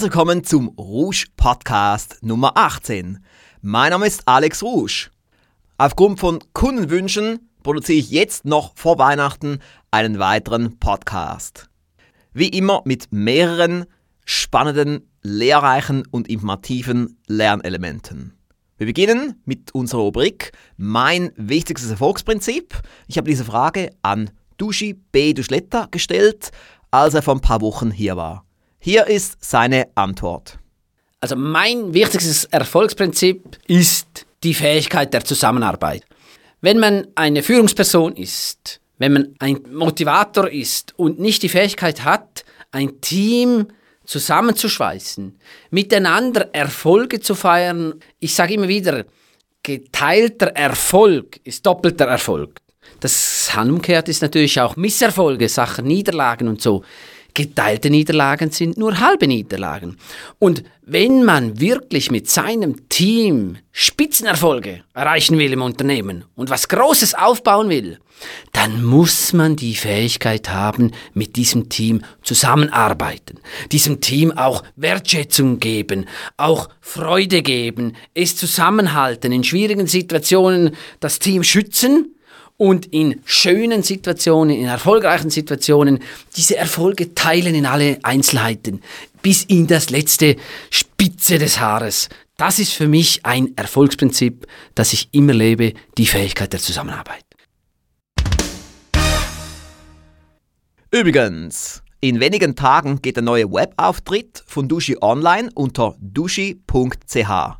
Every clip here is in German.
Herzlich willkommen zum Rouge Podcast Nummer 18. Mein Name ist Alex Rouge. Aufgrund von Kundenwünschen produziere ich jetzt noch vor Weihnachten einen weiteren Podcast. Wie immer mit mehreren spannenden, lehrreichen und informativen Lernelementen. Wir beginnen mit unserer Rubrik Mein wichtigstes Erfolgsprinzip. Ich habe diese Frage an Dushi B. Duschletta gestellt, als er vor ein paar Wochen hier war. Hier ist seine Antwort. Also mein wichtigstes Erfolgsprinzip ist die Fähigkeit der Zusammenarbeit. Wenn man eine Führungsperson ist, wenn man ein Motivator ist und nicht die Fähigkeit hat, ein Team zusammenzuschweißen, miteinander Erfolge zu feiern, ich sage immer wieder, geteilter Erfolg ist doppelter Erfolg. Das umgekehrt ist natürlich auch Misserfolge, Sachen, Niederlagen und so. Geteilte Niederlagen sind nur halbe Niederlagen. Und wenn man wirklich mit seinem Team Spitzenerfolge erreichen will im Unternehmen und was Großes aufbauen will, dann muss man die Fähigkeit haben, mit diesem Team zusammenarbeiten, diesem Team auch Wertschätzung geben, auch Freude geben, es zusammenhalten, in schwierigen Situationen das Team schützen, und in schönen Situationen, in erfolgreichen Situationen diese Erfolge teilen in alle Einzelheiten bis in das letzte Spitze des Haares. Das ist für mich ein Erfolgsprinzip, das ich immer lebe, die Fähigkeit der Zusammenarbeit. Übrigens, in wenigen Tagen geht der neue Webauftritt von Dushi online unter dushi.ch.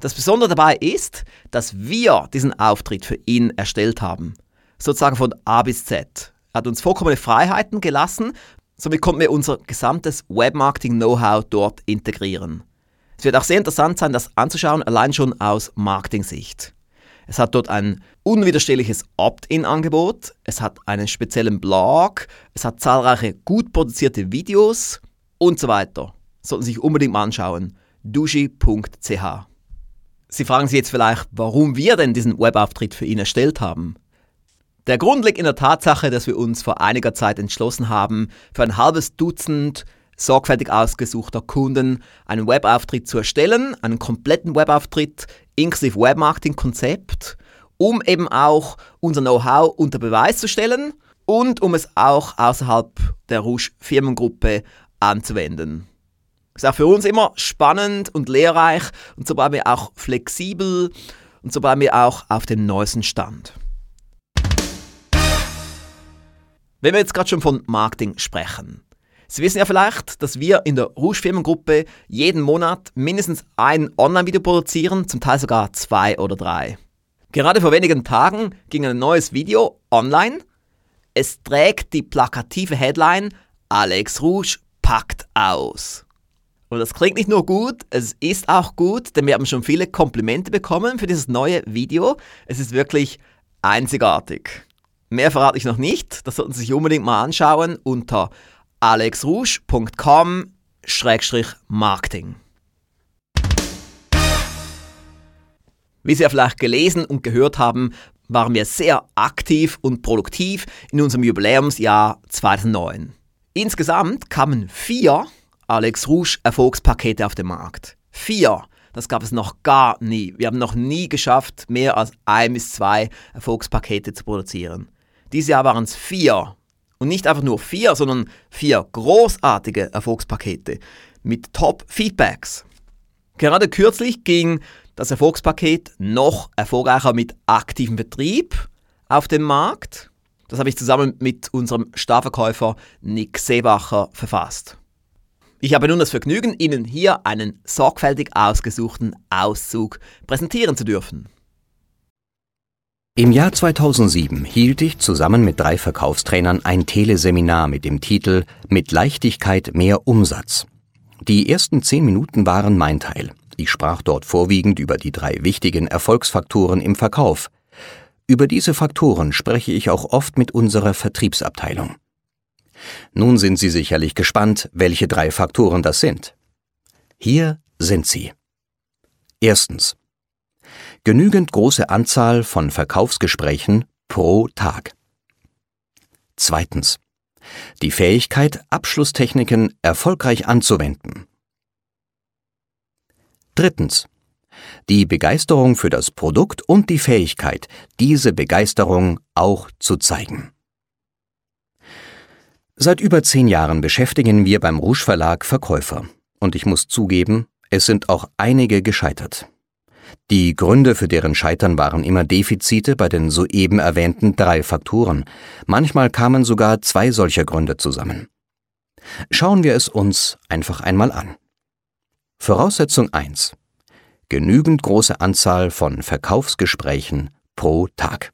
Das Besondere dabei ist, dass wir diesen Auftritt für ihn erstellt haben. Sozusagen von A bis Z. Er hat uns vollkommene Freiheiten gelassen, somit konnten wir unser gesamtes Webmarketing-Know-how dort integrieren. Es wird auch sehr interessant sein, das anzuschauen, allein schon aus Marketing-Sicht. Es hat dort ein unwiderstehliches Opt-in-Angebot, es hat einen speziellen Blog, es hat zahlreiche gut produzierte Videos und so weiter. Sollten Sie sich unbedingt mal anschauen. dushi.ch Sie fragen sich jetzt vielleicht, warum wir denn diesen Webauftritt für ihn erstellt haben. Der Grund liegt in der Tatsache, dass wir uns vor einiger Zeit entschlossen haben, für ein halbes Dutzend sorgfältig ausgesuchter Kunden einen Webauftritt zu erstellen, einen kompletten Webauftritt inklusive Webmarketing-Konzept, um eben auch unser Know-how unter Beweis zu stellen und um es auch außerhalb der Rouge Firmengruppe anzuwenden. Ist auch für uns immer spannend und lehrreich und so bleiben wir auch flexibel und so bleiben wir auch auf dem neuesten Stand. Wenn wir jetzt gerade schon von Marketing sprechen. Sie wissen ja vielleicht, dass wir in der Rouge Firmengruppe jeden Monat mindestens ein Online-Video produzieren, zum Teil sogar zwei oder drei. Gerade vor wenigen Tagen ging ein neues Video online. Es trägt die plakative Headline Alex Rouge packt aus. Und das klingt nicht nur gut, es ist auch gut, denn wir haben schon viele Komplimente bekommen für dieses neue Video. Es ist wirklich einzigartig. Mehr verrate ich noch nicht, das sollten Sie sich unbedingt mal anschauen unter alexrouge.com-marketing. Wie Sie ja vielleicht gelesen und gehört haben, waren wir sehr aktiv und produktiv in unserem Jubiläumsjahr 2009. Insgesamt kamen vier Alex Rouge Erfolgspakete auf dem Markt. Vier. Das gab es noch gar nie. Wir haben noch nie geschafft, mehr als ein bis zwei Erfolgspakete zu produzieren. Dieses Jahr waren es vier. Und nicht einfach nur vier, sondern vier großartige Erfolgspakete mit Top-Feedbacks. Gerade kürzlich ging das Erfolgspaket noch erfolgreicher mit aktivem Betrieb auf den Markt. Das habe ich zusammen mit unserem Starverkäufer Nick Seebacher verfasst. Ich habe nun das Vergnügen, Ihnen hier einen sorgfältig ausgesuchten Auszug präsentieren zu dürfen. Im Jahr 2007 hielt ich zusammen mit drei Verkaufstrainern ein Teleseminar mit dem Titel Mit Leichtigkeit mehr Umsatz. Die ersten zehn Minuten waren mein Teil. Ich sprach dort vorwiegend über die drei wichtigen Erfolgsfaktoren im Verkauf. Über diese Faktoren spreche ich auch oft mit unserer Vertriebsabteilung. Nun sind Sie sicherlich gespannt, welche drei Faktoren das sind. Hier sind sie. Erstens. Genügend große Anzahl von Verkaufsgesprächen pro Tag. Zweitens. Die Fähigkeit, Abschlusstechniken erfolgreich anzuwenden. Drittens. Die Begeisterung für das Produkt und die Fähigkeit, diese Begeisterung auch zu zeigen. Seit über zehn Jahren beschäftigen wir beim Rouge Verlag Verkäufer. Und ich muss zugeben, es sind auch einige gescheitert. Die Gründe für deren Scheitern waren immer Defizite bei den soeben erwähnten drei Faktoren. Manchmal kamen sogar zwei solcher Gründe zusammen. Schauen wir es uns einfach einmal an. Voraussetzung 1. Genügend große Anzahl von Verkaufsgesprächen pro Tag.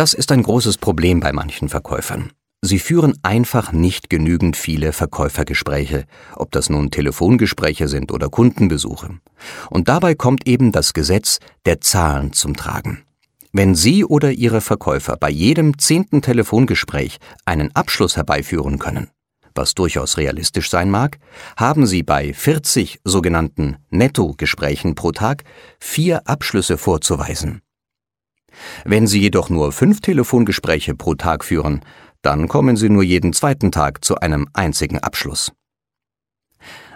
Das ist ein großes Problem bei manchen Verkäufern. Sie führen einfach nicht genügend viele Verkäufergespräche, ob das nun Telefongespräche sind oder Kundenbesuche. Und dabei kommt eben das Gesetz der Zahlen zum Tragen. Wenn Sie oder Ihre Verkäufer bei jedem zehnten Telefongespräch einen Abschluss herbeiführen können, was durchaus realistisch sein mag, haben Sie bei 40 sogenannten Nettogesprächen pro Tag vier Abschlüsse vorzuweisen. Wenn Sie jedoch nur fünf Telefongespräche pro Tag führen, dann kommen Sie nur jeden zweiten Tag zu einem einzigen Abschluss.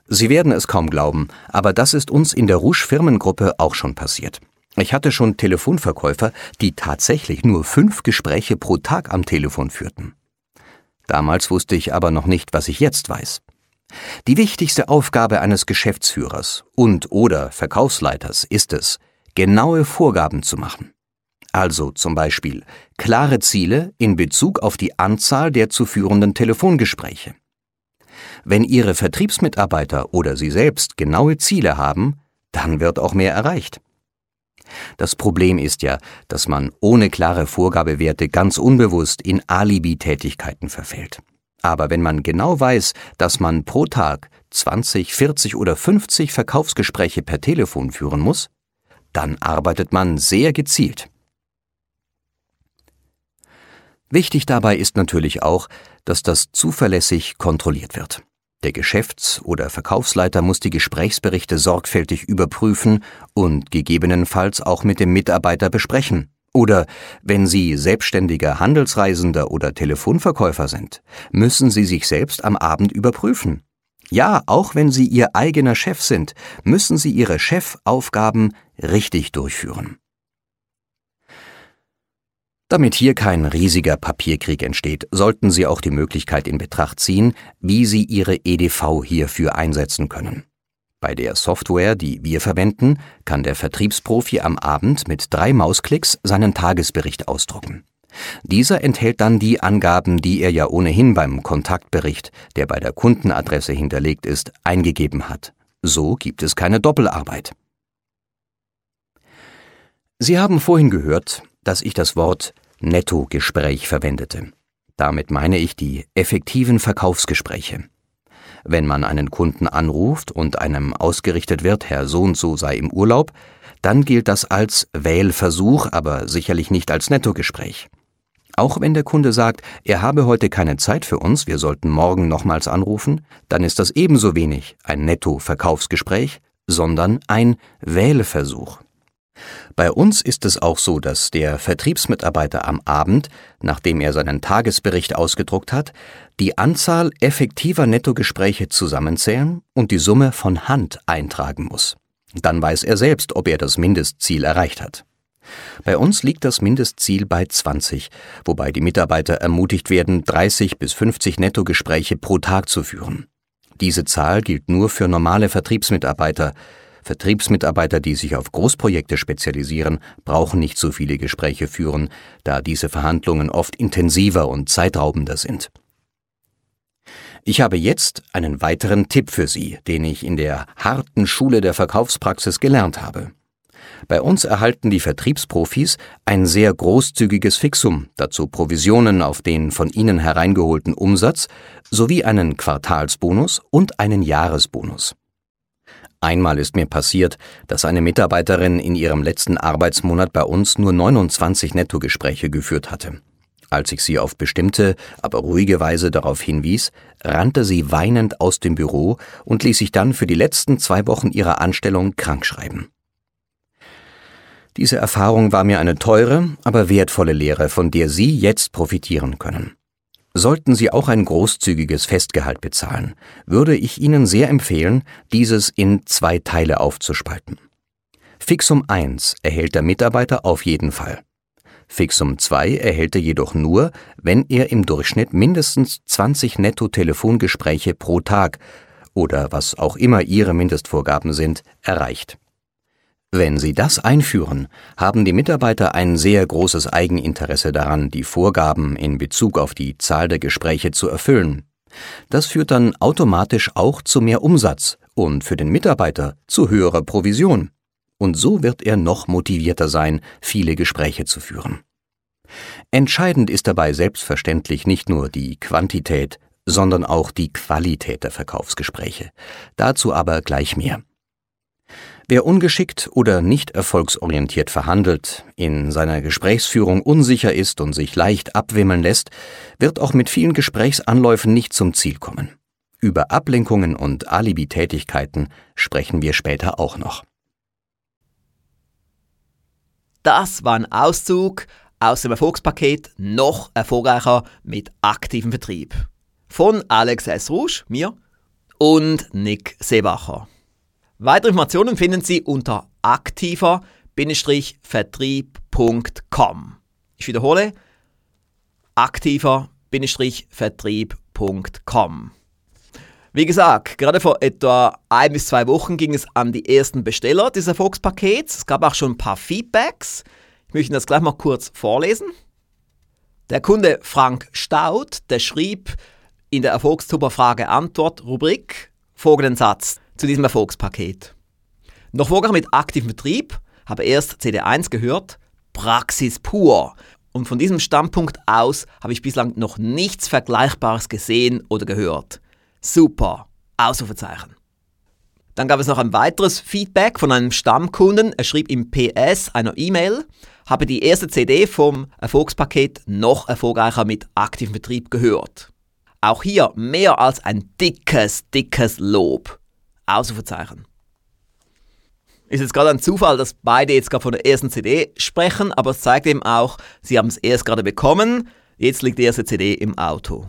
Sie werden es kaum glauben, aber das ist uns in der Rouge Firmengruppe auch schon passiert. Ich hatte schon Telefonverkäufer, die tatsächlich nur fünf Gespräche pro Tag am Telefon führten. Damals wusste ich aber noch nicht, was ich jetzt weiß. Die wichtigste Aufgabe eines Geschäftsführers und oder Verkaufsleiters ist es, genaue Vorgaben zu machen. Also zum Beispiel klare Ziele in Bezug auf die Anzahl der zu führenden Telefongespräche. Wenn Ihre Vertriebsmitarbeiter oder Sie selbst genaue Ziele haben, dann wird auch mehr erreicht. Das Problem ist ja, dass man ohne klare Vorgabewerte ganz unbewusst in Alibi-Tätigkeiten verfällt. Aber wenn man genau weiß, dass man pro Tag 20, 40 oder 50 Verkaufsgespräche per Telefon führen muss, dann arbeitet man sehr gezielt. Wichtig dabei ist natürlich auch, dass das zuverlässig kontrolliert wird. Der Geschäfts- oder Verkaufsleiter muss die Gesprächsberichte sorgfältig überprüfen und gegebenenfalls auch mit dem Mitarbeiter besprechen. Oder wenn Sie selbstständiger Handelsreisender oder Telefonverkäufer sind, müssen Sie sich selbst am Abend überprüfen. Ja, auch wenn Sie Ihr eigener Chef sind, müssen Sie Ihre Chefaufgaben richtig durchführen. Damit hier kein riesiger Papierkrieg entsteht, sollten Sie auch die Möglichkeit in Betracht ziehen, wie Sie Ihre EDV hierfür einsetzen können. Bei der Software, die wir verwenden, kann der Vertriebsprofi am Abend mit drei Mausklicks seinen Tagesbericht ausdrucken. Dieser enthält dann die Angaben, die er ja ohnehin beim Kontaktbericht, der bei der Kundenadresse hinterlegt ist, eingegeben hat. So gibt es keine Doppelarbeit. Sie haben vorhin gehört, dass ich das Wort Nettogespräch verwendete. Damit meine ich die effektiven Verkaufsgespräche. Wenn man einen Kunden anruft und einem ausgerichtet wird, Herr so und so sei im Urlaub, dann gilt das als Wählversuch, aber sicherlich nicht als Nettogespräch. Auch wenn der Kunde sagt, er habe heute keine Zeit für uns, wir sollten morgen nochmals anrufen, dann ist das ebenso wenig ein Netto-Verkaufsgespräch, sondern ein Wählversuch. Bei uns ist es auch so, dass der Vertriebsmitarbeiter am Abend, nachdem er seinen Tagesbericht ausgedruckt hat, die Anzahl effektiver Nettogespräche zusammenzählen und die Summe von Hand eintragen muss. Dann weiß er selbst, ob er das Mindestziel erreicht hat. Bei uns liegt das Mindestziel bei 20, wobei die Mitarbeiter ermutigt werden, 30 bis 50 Nettogespräche pro Tag zu führen. Diese Zahl gilt nur für normale Vertriebsmitarbeiter, Vertriebsmitarbeiter, die sich auf Großprojekte spezialisieren, brauchen nicht so viele Gespräche führen, da diese Verhandlungen oft intensiver und zeitraubender sind. Ich habe jetzt einen weiteren Tipp für Sie, den ich in der harten Schule der Verkaufspraxis gelernt habe. Bei uns erhalten die Vertriebsprofis ein sehr großzügiges Fixum, dazu Provisionen auf den von ihnen hereingeholten Umsatz sowie einen Quartalsbonus und einen Jahresbonus. Einmal ist mir passiert, dass eine Mitarbeiterin in ihrem letzten Arbeitsmonat bei uns nur 29 Nettogespräche geführt hatte. Als ich sie auf bestimmte, aber ruhige Weise darauf hinwies, rannte sie weinend aus dem Büro und ließ sich dann für die letzten zwei Wochen ihrer Anstellung krankschreiben. Diese Erfahrung war mir eine teure, aber wertvolle Lehre, von der Sie jetzt profitieren können. Sollten Sie auch ein großzügiges Festgehalt bezahlen, würde ich Ihnen sehr empfehlen, dieses in zwei Teile aufzuspalten. Fixum 1 erhält der Mitarbeiter auf jeden Fall. Fixum 2 erhält er jedoch nur, wenn er im Durchschnitt mindestens 20 Netto-Telefongespräche pro Tag oder was auch immer Ihre Mindestvorgaben sind, erreicht. Wenn Sie das einführen, haben die Mitarbeiter ein sehr großes Eigeninteresse daran, die Vorgaben in Bezug auf die Zahl der Gespräche zu erfüllen. Das führt dann automatisch auch zu mehr Umsatz und für den Mitarbeiter zu höherer Provision. Und so wird er noch motivierter sein, viele Gespräche zu führen. Entscheidend ist dabei selbstverständlich nicht nur die Quantität, sondern auch die Qualität der Verkaufsgespräche. Dazu aber gleich mehr. Wer ungeschickt oder nicht erfolgsorientiert verhandelt, in seiner Gesprächsführung unsicher ist und sich leicht abwimmeln lässt, wird auch mit vielen Gesprächsanläufen nicht zum Ziel kommen. Über Ablenkungen und Alibi-Tätigkeiten sprechen wir später auch noch. Das war ein Auszug aus dem Erfolgspaket noch erfolgreicher mit aktivem Vertrieb von Alex S. Rouge, mir und Nick Seebacher. Weitere Informationen finden Sie unter aktiver-vertrieb.com. Ich wiederhole, aktiver-vertrieb.com. Wie gesagt, gerade vor etwa ein bis zwei Wochen ging es an die ersten Besteller des Erfolgspakets. Es gab auch schon ein paar Feedbacks. Ich möchte das gleich mal kurz vorlesen. Der Kunde Frank Staud, der schrieb in der Erfolgstuber Frage-Antwort-Rubrik folgenden Satz zu diesem Erfolgspaket. Noch vorher mit aktivem Betrieb, habe erst CD1 gehört, Praxis pur. Und von diesem Standpunkt aus habe ich bislang noch nichts Vergleichbares gesehen oder gehört. Super. Ausrufezeichen. Dann gab es noch ein weiteres Feedback von einem Stammkunden. Er schrieb im PS einer E-Mail, habe die erste CD vom Erfolgspaket noch erfolgreicher mit aktivem Betrieb gehört. Auch hier mehr als ein dickes, dickes Lob. Ausrufezeichen. Ist jetzt gerade ein Zufall, dass beide jetzt gerade von der ersten CD sprechen, aber es zeigt eben auch, sie haben es erst gerade bekommen, jetzt liegt die erste CD im Auto.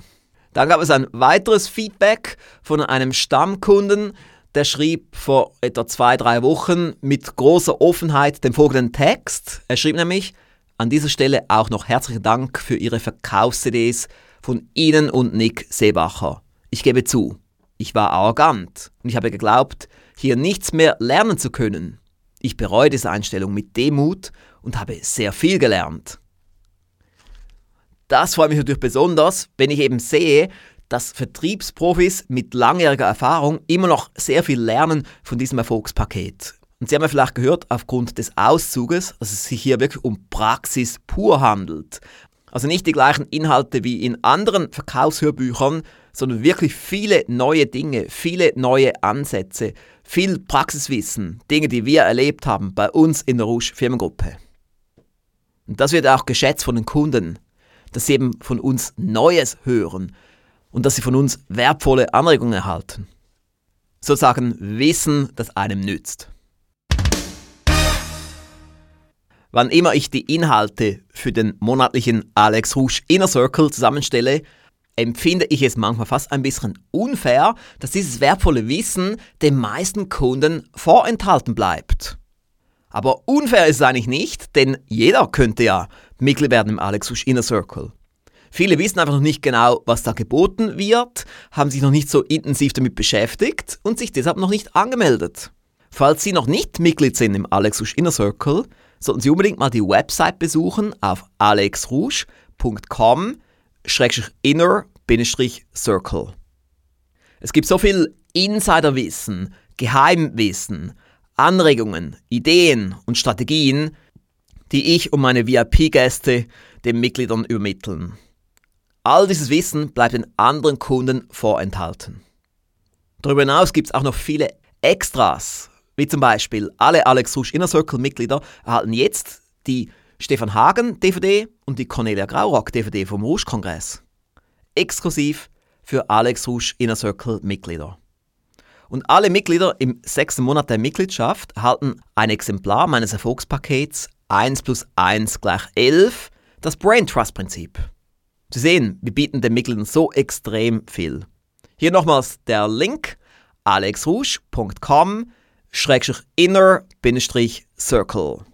Dann gab es ein weiteres Feedback von einem Stammkunden, der schrieb vor etwa zwei, drei Wochen mit großer Offenheit den folgenden Text. Er schrieb nämlich, an dieser Stelle auch noch herzlichen Dank für Ihre Verkaufs-CDs von Ihnen und Nick Seebacher. Ich gebe zu, ich war arrogant und ich habe geglaubt, hier nichts mehr lernen zu können. Ich bereue diese Einstellung mit Demut und habe sehr viel gelernt. Das freut mich natürlich besonders, wenn ich eben sehe, dass Vertriebsprofis mit langjähriger Erfahrung immer noch sehr viel lernen von diesem Erfolgspaket. Und Sie haben ja vielleicht gehört, aufgrund des Auszuges, dass es sich hier wirklich um Praxis pur handelt. Also nicht die gleichen Inhalte wie in anderen Verkaufshörbüchern, sondern wirklich viele neue Dinge, viele neue Ansätze, viel Praxiswissen, Dinge, die wir erlebt haben bei uns in der Rouge Firmengruppe. Und das wird auch geschätzt von den Kunden, dass sie eben von uns Neues hören und dass sie von uns wertvolle Anregungen erhalten. Sozusagen Wissen, das einem nützt. Wann immer ich die Inhalte für den monatlichen Alex Rouge Inner Circle zusammenstelle, empfinde ich es manchmal fast ein bisschen unfair, dass dieses wertvolle Wissen den meisten Kunden vorenthalten bleibt. Aber unfair ist es eigentlich nicht, denn jeder könnte ja Mitglied werden im Alex Rouge Inner Circle. Viele wissen einfach noch nicht genau, was da geboten wird, haben sich noch nicht so intensiv damit beschäftigt und sich deshalb noch nicht angemeldet. Falls Sie noch nicht Mitglied sind im Alex Rouge Inner Circle, sollten Sie unbedingt mal die Website besuchen auf alexrouge.com inner-circle. Es gibt so viel Insiderwissen, Geheimwissen, Anregungen, Ideen und Strategien, die ich und meine VIP-Gäste den Mitgliedern übermitteln. All dieses Wissen bleibt den anderen Kunden vorenthalten. Darüber hinaus gibt es auch noch viele Extras, wie zum Beispiel alle Alex Rusch Inner Circle Mitglieder erhalten jetzt die Stefan Hagen DVD und die Cornelia Graurock DVD vom Rouge Kongress. Exklusiv für Alex Rouge Inner Circle Mitglieder. Und alle Mitglieder im sechsten Monat der Mitgliedschaft erhalten ein Exemplar meines Erfolgspakets 1 plus 1 gleich 11, das Brain Trust Prinzip. Sie sehen, wir bieten den Mitgliedern so extrem viel. Hier nochmals der Link alexrouge.com inner-circle.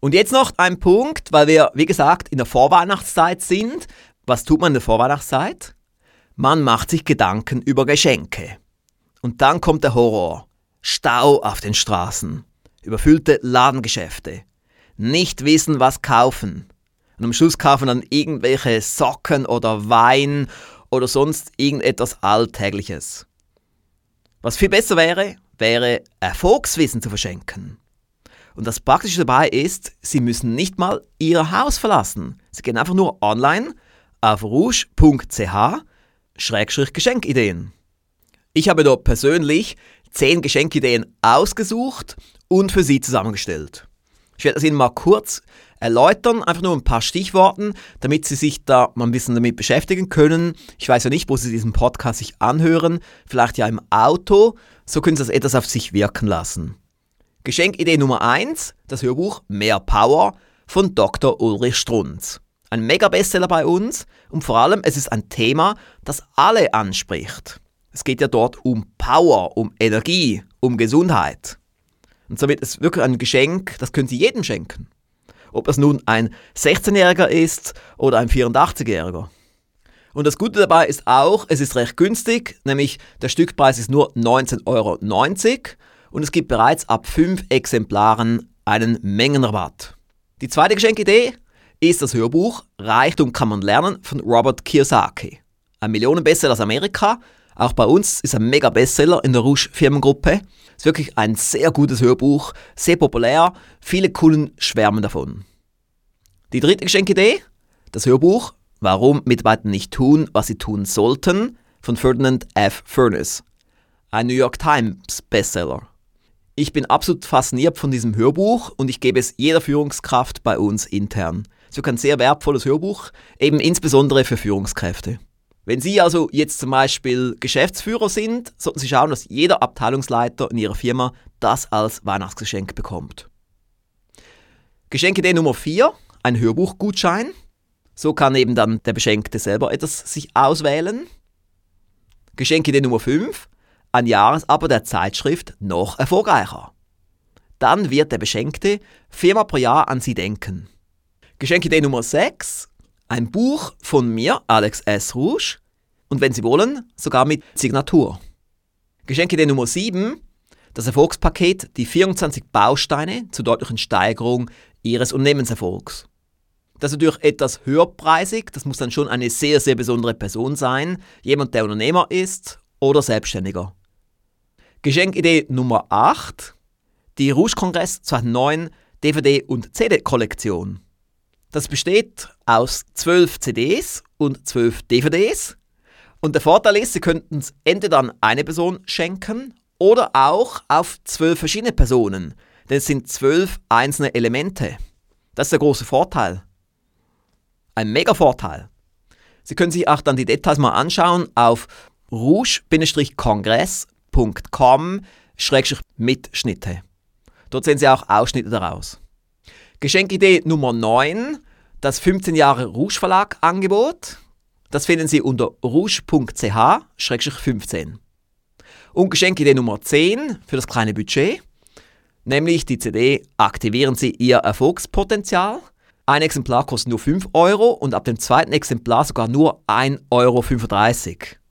Und jetzt noch ein Punkt, weil wir, wie gesagt, in der Vorweihnachtszeit sind. Was tut man in der Vorweihnachtszeit? Man macht sich Gedanken über Geschenke. Und dann kommt der Horror. Stau auf den Straßen, überfüllte Ladengeschäfte, nicht wissen, was kaufen. Und am Schluss kaufen dann irgendwelche Socken oder Wein oder sonst irgendetwas Alltägliches. Was viel besser wäre, wäre Erfolgswissen zu verschenken. Und das Praktische dabei ist, Sie müssen nicht mal Ihr Haus verlassen. Sie gehen einfach nur online auf rouge.ch-geschenkideen. Ich habe dort persönlich 10 Geschenkideen ausgesucht und für Sie zusammengestellt. Ich werde das Ihnen mal kurz erläutern, einfach nur ein paar Stichworten, damit Sie sich da mal ein bisschen damit beschäftigen können. Ich weiß ja nicht, wo Sie diesen Podcast sich anhören, vielleicht ja im Auto, so können Sie das etwas auf sich wirken lassen. Geschenkidee Nummer 1, das Hörbuch Mehr Power von Dr. Ulrich Strunz. Ein Mega-Bestseller bei uns und vor allem, es ist ein Thema, das alle anspricht. Es geht ja dort um Power, um Energie, um Gesundheit. Und somit ist es wirklich ein Geschenk, das können Sie jedem schenken. Ob das nun ein 16-Jähriger ist oder ein 84-Jähriger. Und das Gute dabei ist auch, es ist recht günstig, nämlich der Stückpreis ist nur 19,90 Euro und es gibt bereits ab 5 Exemplaren einen Mengenrabatt. Die zweite Geschenkidee ist das Hörbuch Reichtum kann man lernen von Robert Kiyosaki. Ein Millionenbestseller aus Amerika, auch bei uns ist ein mega Bestseller in der Rouge Firmengruppe. Ist wirklich ein sehr gutes Hörbuch, sehr populär, viele Kunden schwärmen davon. Die dritte Geschenkidee, das Hörbuch Warum Mitarbeiter nicht tun, was sie tun sollten, von Ferdinand F. Furness. Ein New York Times Bestseller. Ich bin absolut fasziniert von diesem Hörbuch und ich gebe es jeder Führungskraft bei uns intern. Ist ein sehr wertvolles Hörbuch, eben insbesondere für Führungskräfte. Wenn Sie also jetzt zum Beispiel Geschäftsführer sind, sollten Sie schauen, dass jeder Abteilungsleiter in Ihrer Firma das als Weihnachtsgeschenk bekommt. Geschenkidee Nummer 4, ein Hörbuchgutschein. So kann eben dann der Beschenkte selber etwas sich auswählen. Geschenkidee Nummer 5, ein Jahresabo der Zeitschrift noch erfolgreicher. Dann wird der Beschenkte viermal pro Jahr an Sie denken. Geschenkidee Nummer 6, ein Buch von mir, Alex S. Rouge, und wenn Sie wollen, sogar mit Signatur. Geschenkidee Nummer 7, das Erfolgspaket, die 24 Bausteine zur deutlichen Steigerung Ihres Unternehmenserfolgs. Das ist natürlich etwas höherpreisig, das muss dann schon eine sehr, sehr besondere Person sein, jemand, der Unternehmer ist oder Selbstständiger. Geschenkidee Nummer 8, die Rouge Kongress 2009 DVD- und CD-Kollektion. Das besteht aus 12 CDs und 12 DVDs. Und der Vorteil ist, Sie könnten es entweder an eine Person schenken oder auch auf zwölf verschiedene Personen. Denn es sind zwölf einzelne Elemente. Das ist der große Vorteil. Ein mega Vorteil. Sie können sich auch dann die Details mal anschauen auf rouge-kongress.com-mitschnitte. Dort sehen Sie auch Ausschnitte daraus. Geschenkidee Nummer 9, das 15 Jahre Rouge Verlag Angebot. Das finden Sie unter rouge.ch-15. Und Geschenkidee Nummer 10 für das kleine Budget, nämlich die CD Aktivieren Sie Ihr Erfolgspotenzial. Ein Exemplar kostet nur 5 Euro und ab dem zweiten Exemplar sogar nur 1,35 Euro.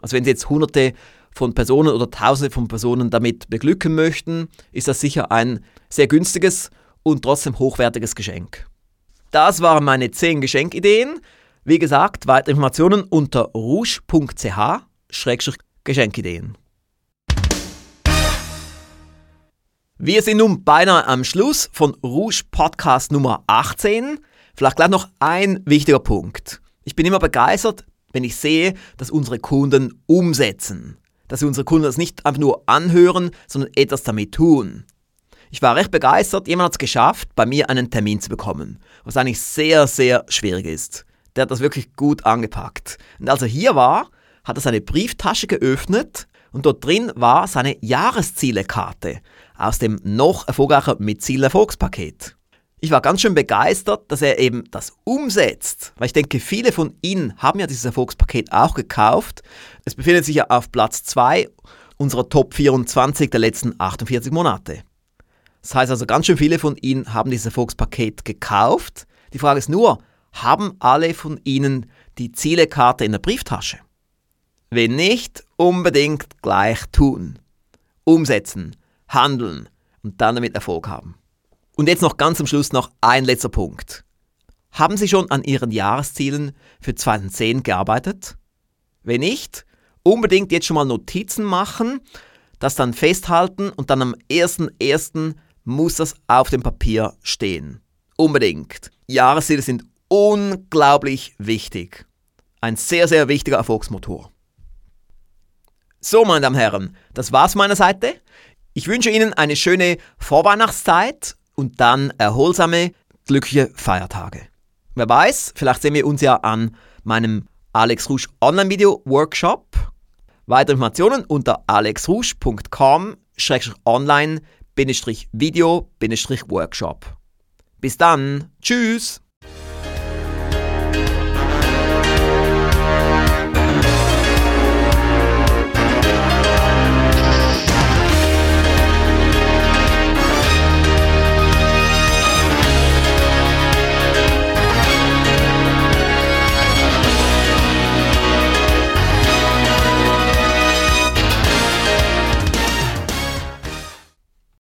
Also wenn Sie jetzt hunderte von Personen oder tausende von Personen damit beglücken möchten, ist das sicher ein sehr günstiges und trotzdem hochwertiges Geschenk. Das waren meine 10 Geschenkideen. Wie gesagt, weitere Informationen unter rouge.ch-geschenkideen. Wir sind nun beinahe am Schluss von Rouge Podcast Nummer 18. Vielleicht gleich noch ein wichtiger Punkt. Ich bin immer begeistert, wenn ich sehe, dass unsere Kunden umsetzen. Dass unsere Kunden das nicht einfach nur anhören, sondern etwas damit tun. Ich war recht begeistert, jemand hat es geschafft, bei mir einen Termin zu bekommen, was eigentlich sehr, sehr schwierig ist. Der hat das wirklich gut angepackt. Und als er hier war, hat er seine Brieftasche geöffnet und dort drin war seine Jahreszielekarte aus dem noch erfolgreicher mit Ziel Erfolgspaket. Ich war ganz schön begeistert, dass er eben das umsetzt, weil ich denke, viele von Ihnen haben ja dieses Erfolgspaket auch gekauft. Es befindet sich ja auf Platz 2 unserer Top 24 der letzten 48 Monate. Das heißt also, ganz schön viele von Ihnen haben dieses Erfolgspaket gekauft. Die Frage ist nur, haben alle von Ihnen die Zielekarte in der Brieftasche? Wenn nicht, unbedingt gleich tun. Umsetzen, handeln und dann damit Erfolg haben. Und jetzt noch ganz am Schluss noch ein letzter Punkt. Haben Sie schon an Ihren Jahreszielen für 2010 gearbeitet? Wenn nicht, unbedingt jetzt schon mal Notizen machen, das dann festhalten und dann am 1.1. muss das auf dem Papier stehen. Unbedingt. Jahresziele sind unglaublich wichtig. Ein sehr, sehr wichtiger Erfolgsmotor. So, meine Damen und Herren, das war's von meiner Seite. Ich wünsche Ihnen eine schöne Vorweihnachtszeit und dann erholsame, glückliche Feiertage. Wer weiß, vielleicht sehen wir uns ja an meinem Alex Rouge Online-Video Workshop. Weitere Informationen unter alexrouge.com-online-video-workshop. Bis dann, tschüss!